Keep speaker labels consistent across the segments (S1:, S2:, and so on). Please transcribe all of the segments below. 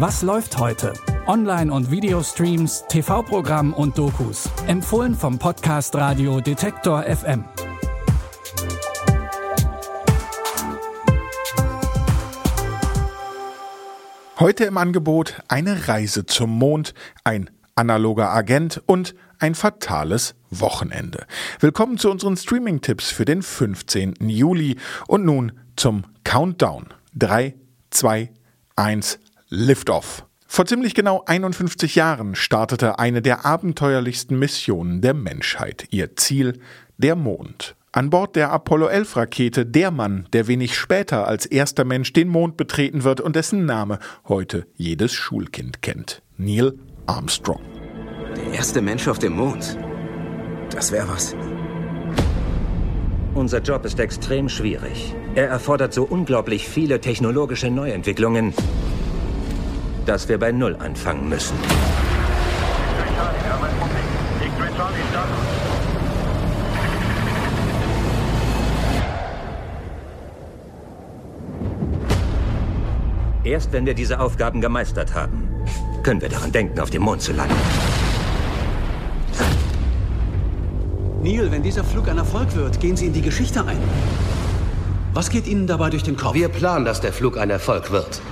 S1: Was läuft heute? Online- und Videostreams, TV-Programm und Dokus. Empfohlen vom Podcast Radio Detektor FM.
S2: Heute im Angebot eine Reise zum Mond, ein analoger Agent und ein fatales Wochenende. Willkommen zu unseren Streaming-Tipps für den 15. Juli und nun zum Countdown. 3, 2, 1, Liftoff. Vor ziemlich genau 51 Jahren startete eine der abenteuerlichsten Missionen der Menschheit. Ihr Ziel der Mond. An Bord der Apollo 11 Rakete der Mann, der wenig später als erster Mensch den Mond betreten wird und dessen Name heute jedes Schulkind kennt. Neil Armstrong.
S3: Der erste Mensch auf dem Mond. Das wäre was.
S4: Unser Job ist extrem schwierig. Er erfordert so unglaublich viele technologische Neuentwicklungen, dass wir bei Null anfangen müssen. Erst wenn wir diese Aufgaben gemeistert haben, können wir daran denken, auf dem Mond zu landen.
S5: Neil, wenn dieser Flug ein Erfolg wird, gehen Sie in die Geschichte ein. Was geht Ihnen dabei durch den Kopf?
S3: Wir planen, dass der Flug ein Erfolg wird.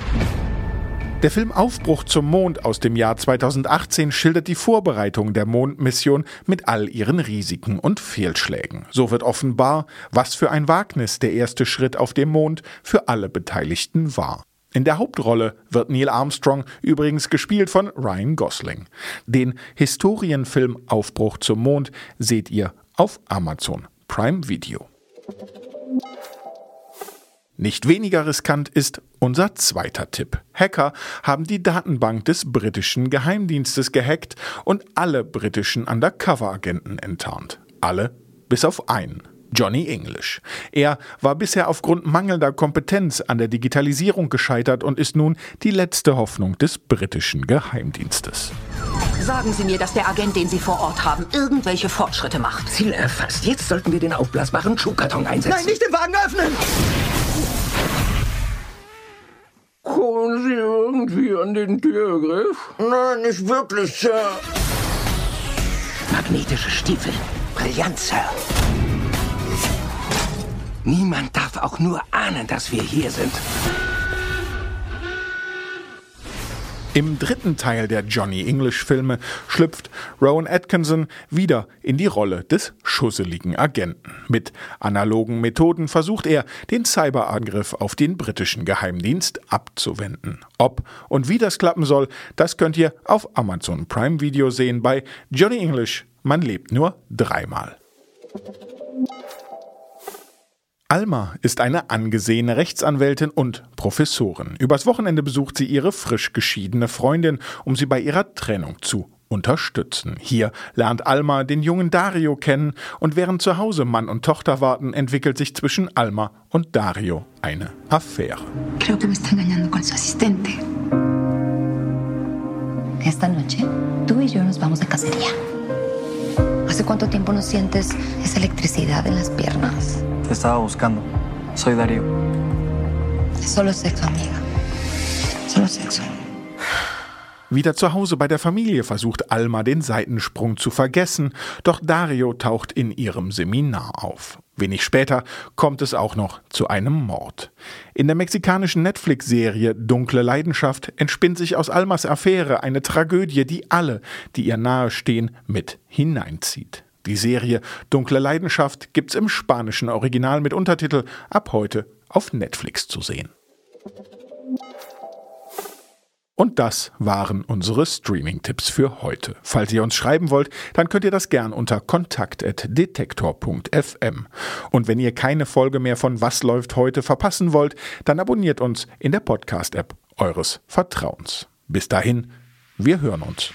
S2: Der Film Aufbruch zum Mond aus dem Jahr 2018 schildert die Vorbereitung der Mondmission mit all ihren Risiken und Fehlschlägen. So wird offenbar, was für ein Wagnis der erste Schritt auf dem Mond für alle Beteiligten war. In der Hauptrolle wird Neil Armstrong übrigens gespielt von Ryan Gosling. Den Historienfilm Aufbruch zum Mond seht ihr auf Amazon Prime Video. Nicht weniger riskant ist unser zweiter Tipp. Hacker haben die Datenbank des britischen Geheimdienstes gehackt und alle britischen Undercover-Agenten enttarnt. Alle bis auf einen. Johnny English. Er war bisher aufgrund mangelnder Kompetenz an der Digitalisierung gescheitert und ist nun die letzte Hoffnung des britischen Geheimdienstes.
S6: Sagen Sie mir, dass der Agent, den Sie vor Ort haben, irgendwelche Fortschritte macht.
S4: Ziel erfasst. Jetzt sollten wir den aufblasbaren Schuhkarton einsetzen.
S5: Nein, nicht den Wagen öffnen!
S7: Kommen Sie irgendwie an den Türgriff?
S3: Nein, nicht wirklich, Sir.
S4: Magnetische Stiefel. Brillant, Sir. Niemand darf auch nur ahnen, dass wir hier sind.
S2: Im dritten Teil der Johnny English Filme schlüpft Rowan Atkinson wieder in die Rolle des schusseligen Agenten. Mit analogen Methoden versucht er, den Cyberangriff auf den britischen Geheimdienst abzuwenden. Ob und wie das klappen soll, das könnt ihr auf Amazon Prime Video sehen bei Johnny English. Man lebt nur dreimal. Alma ist eine angesehene Rechtsanwältin und Professorin. Übers Wochenende besucht sie ihre frisch geschiedene Freundin, um sie bei ihrer Trennung zu unterstützen. Hier lernt Alma den jungen Dario kennen und während zu Hause Mann und Tochter warten, entwickelt sich zwischen Alma und Dario eine Affäre.
S8: Creo que me está engañando con su asistente. Esta noche, tú y yo nos vamos de cacería. ¿Hace cuánto tiempo no sientes esa electricidad en las piernas?
S9: Te estaba buscando. Soy Darío.
S8: Es solo sexo, amiga. Solo sexo.
S2: Wieder zu Hause bei der Familie versucht Alma den Seitensprung zu vergessen, doch Dario taucht in ihrem Seminar auf. Wenig später kommt es auch noch zu einem Mord. In der mexikanischen Netflix-Serie Dunkle Leidenschaft entspinnt sich aus Almas Affäre eine Tragödie, die alle, die ihr nahestehen, mit hineinzieht. Die Serie Dunkle Leidenschaft gibt's im spanischen Original mit Untertitel ab heute auf Netflix zu sehen. Und das waren unsere Streaming-Tipps für heute. Falls ihr uns schreiben wollt, dann könnt ihr das gern unter kontakt.detektor.fm. Und wenn ihr keine Folge mehr von Was läuft heute verpassen wollt, dann abonniert uns in der Podcast-App eures Vertrauens. Bis dahin, wir hören uns.